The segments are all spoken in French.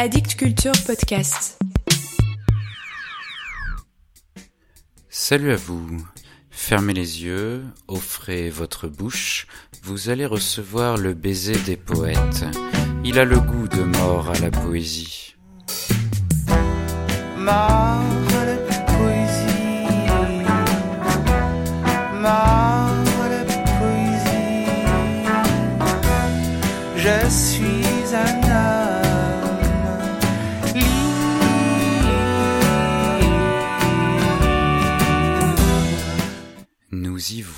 Addict Culture Podcast. Salut à vous. Fermez les yeux, offrez votre bouche, vous allez recevoir le baiser des poètes. Il a le goût de mort à la poésie. Mort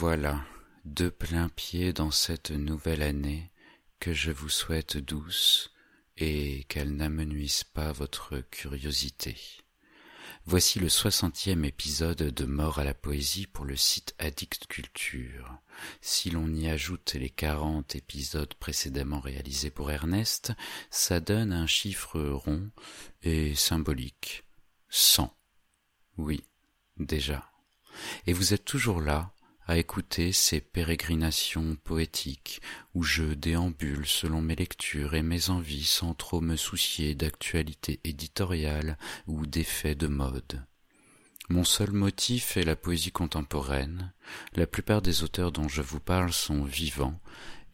voilà, de plein pied dans cette nouvelle année que je vous souhaite douce et qu'elle n'amenuise pas votre curiosité. Voici le soixantième épisode de Mort à la poésie pour le site Addict Culture. Si l'on y ajoute les quarante épisodes précédemment réalisés pour Ernest, ça donne un chiffre rond et symbolique. Cent. Oui, déjà. Et vous êtes toujours là, à écouter ces pérégrinations poétiques où je déambule selon mes lectures et mes envies sans trop me soucier d'actualité éditoriale ou d'effets de mode. Mon seul motif est la poésie contemporaine. La plupart des auteurs dont je vous parle sont vivants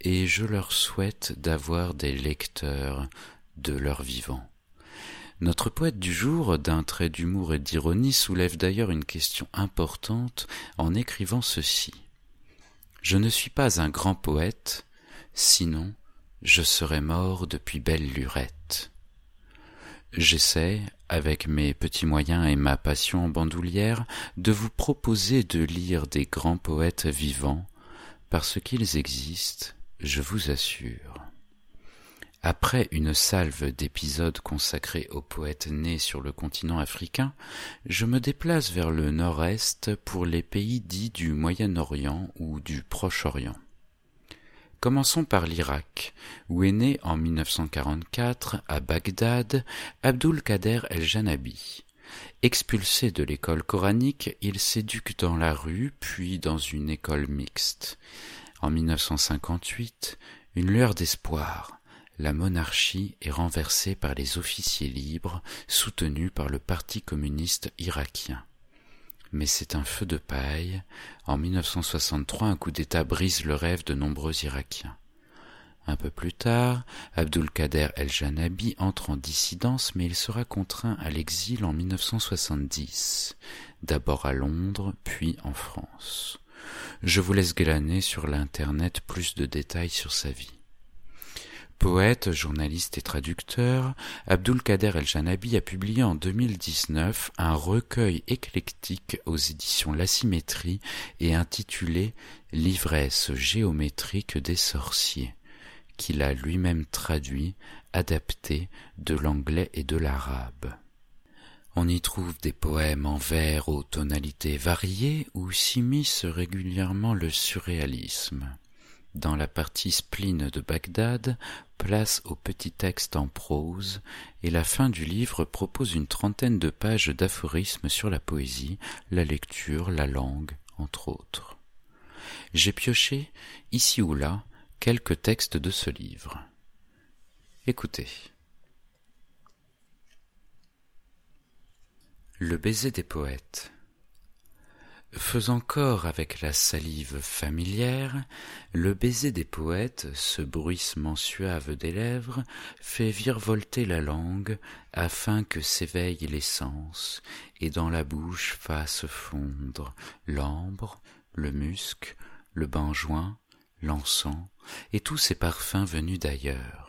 et je leur souhaite d'avoir des lecteurs de leur vivant. Notre poète du jour, d'un trait d'humour et d'ironie, soulève d'ailleurs une question importante en écrivant ceci. Je ne suis pas un grand poète, sinon je serais mort depuis belle lurette. J'essaie, avec mes petits moyens et ma passion en bandoulière, de vous proposer de lire des grands poètes vivants, parce qu'ils existent, je vous assure. Après une salve d'épisodes consacrés aux poètes nés sur le continent africain, je me déplace vers le nord-est pour les pays dits du Moyen-Orient ou du Proche-Orient. Commençons par l'Irak, où est né en 1944, à Bagdad, Abdul Kader el-Janabi. Expulsé de l'école coranique, il s'éduque dans la rue, puis dans une école mixte. En 1958, une lueur d'espoir la monarchie est renversée par les officiers libres soutenus par le Parti communiste irakien. Mais c'est un feu de paille. En 1963, un coup d'État brise le rêve de nombreux Irakiens. Un peu plus tard, Abdul-Kader el-Janabi entre en dissidence, mais il sera contraint à l'exil en 1970, d'abord à Londres, puis en France. Je vous laisse glaner sur l'Internet plus de détails sur sa vie. Poète, journaliste et traducteur, Abdul Kader El-Janabi a publié en 2019 un recueil éclectique aux éditions La Symétrie et intitulé L'ivresse géométrique des sorciers, qu'il a lui-même traduit, adapté de l'anglais et de l'arabe. On y trouve des poèmes en vers aux tonalités variées où s'immisce régulièrement le surréalisme dans la partie spleen de Bagdad, place au petit texte en prose, et la fin du livre propose une trentaine de pages d'aphorismes sur la poésie, la lecture, la langue, entre autres. J'ai pioché, ici ou là, quelques textes de ce livre. Écoutez. Le baiser des poètes. Faisant corps avec la salive familière, le baiser des poètes, ce bruissement suave des lèvres, fait virevolter la langue afin que s'éveille l'essence et dans la bouche fasse fondre l'ambre, le musc, le benjoin, l'encens et tous ces parfums venus d'ailleurs.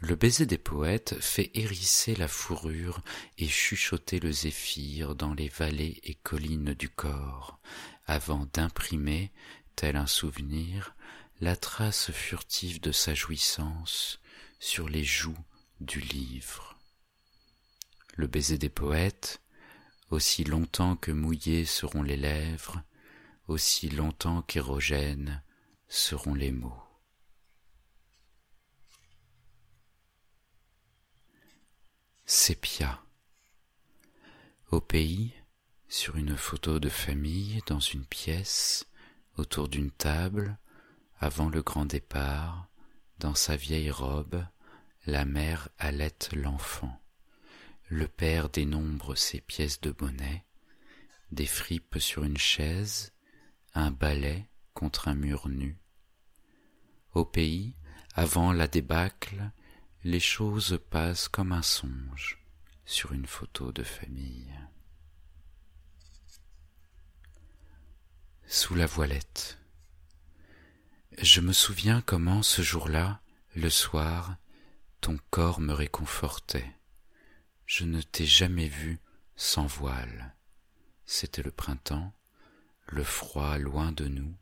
Le baiser des poètes fait hérisser la fourrure et chuchoter le zéphyr dans les vallées et collines du corps, avant d'imprimer, tel un souvenir, la trace furtive de sa jouissance sur les joues du livre. Le baiser des poètes, aussi longtemps que mouillées seront les lèvres, aussi longtemps qu'érogènes seront les mots. Sépia. Au pays, sur une photo de famille, dans une pièce, autour d'une table, avant le grand départ, dans sa vieille robe, la mère allaite l'enfant, le père dénombre ses pièces de monnaie, des fripes sur une chaise, un balai contre un mur nu. Au pays, avant la débâcle, les choses passent comme un songe sur une photo de famille. Sous la voilette. Je me souviens comment ce jour-là, le soir, ton corps me réconfortait. Je ne t'ai jamais vu sans voile. C'était le printemps, le froid loin de nous,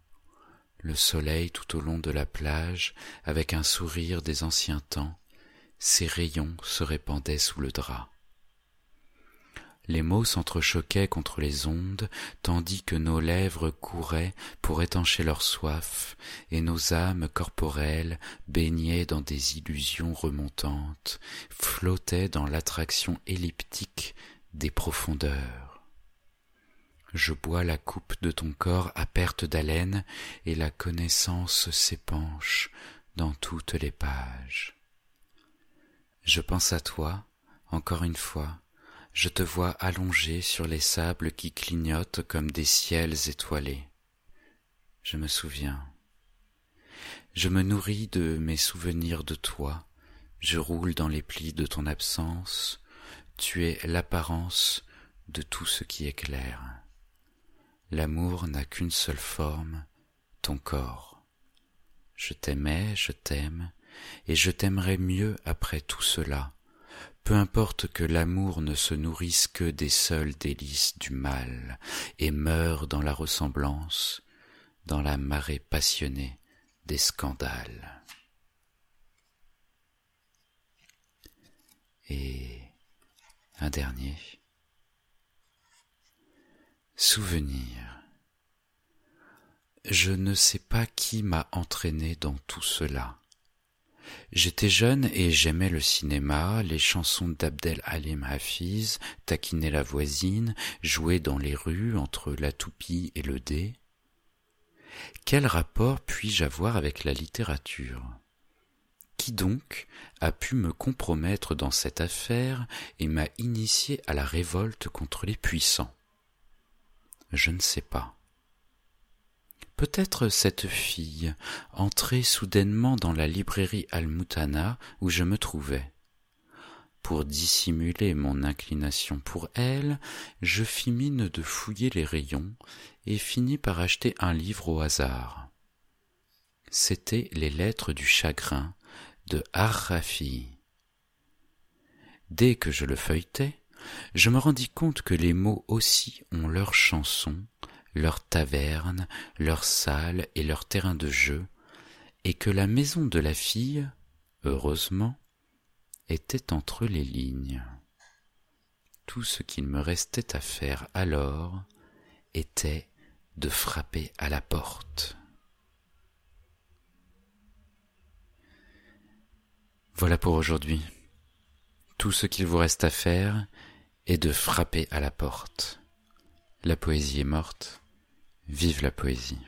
le soleil tout au long de la plage avec un sourire des anciens temps, ses rayons se répandaient sous le drap. Les mots s'entrechoquaient contre les ondes, tandis que nos lèvres couraient pour étancher leur soif, et nos âmes corporelles, baignées dans des illusions remontantes, flottaient dans l'attraction elliptique des profondeurs. Je bois la coupe de ton corps à perte d'haleine, et la connaissance s'épanche dans toutes les pages. Je pense à toi, encore une fois, je te vois allongé sur les sables qui clignotent comme des ciels étoilés. Je me souviens. Je me nourris de mes souvenirs de toi, je roule dans les plis de ton absence, tu es l'apparence de tout ce qui éclaire. L'amour n'a qu'une seule forme, ton corps. Je t'aimais, je t'aime, et je t'aimerai mieux après tout cela, peu importe que l'amour ne se nourrisse que des seules délices du mal et meure dans la ressemblance, dans la marée passionnée des scandales. Et un dernier. Souvenir. Je ne sais pas qui m'a entraîné dans tout cela. J'étais jeune et j'aimais le cinéma, les chansons d'Abdel Halim Hafiz, taquiner la voisine, jouer dans les rues entre la toupie et le dé. Quel rapport puis-je avoir avec la littérature? Qui donc a pu me compromettre dans cette affaire et m'a initié à la révolte contre les puissants? Je ne sais pas. Peut-être cette fille, entrée soudainement dans la librairie Al-Mutana où je me trouvais. Pour dissimuler mon inclination pour elle, je fis mine de fouiller les rayons et finis par acheter un livre au hasard. C'étaient les lettres du chagrin de Ar-Rafi. Dès que je le feuilletai, je me rendis compte que les mots aussi ont leur chanson, leur taverne, leur salle et leur terrain de jeu, et que la maison de la fille, heureusement, était entre les lignes. Tout ce qu'il me restait à faire alors était de frapper à la porte. Voilà pour aujourd'hui. Tout ce qu'il vous reste à faire est de frapper à la porte. La poésie est morte. Vive la poésie.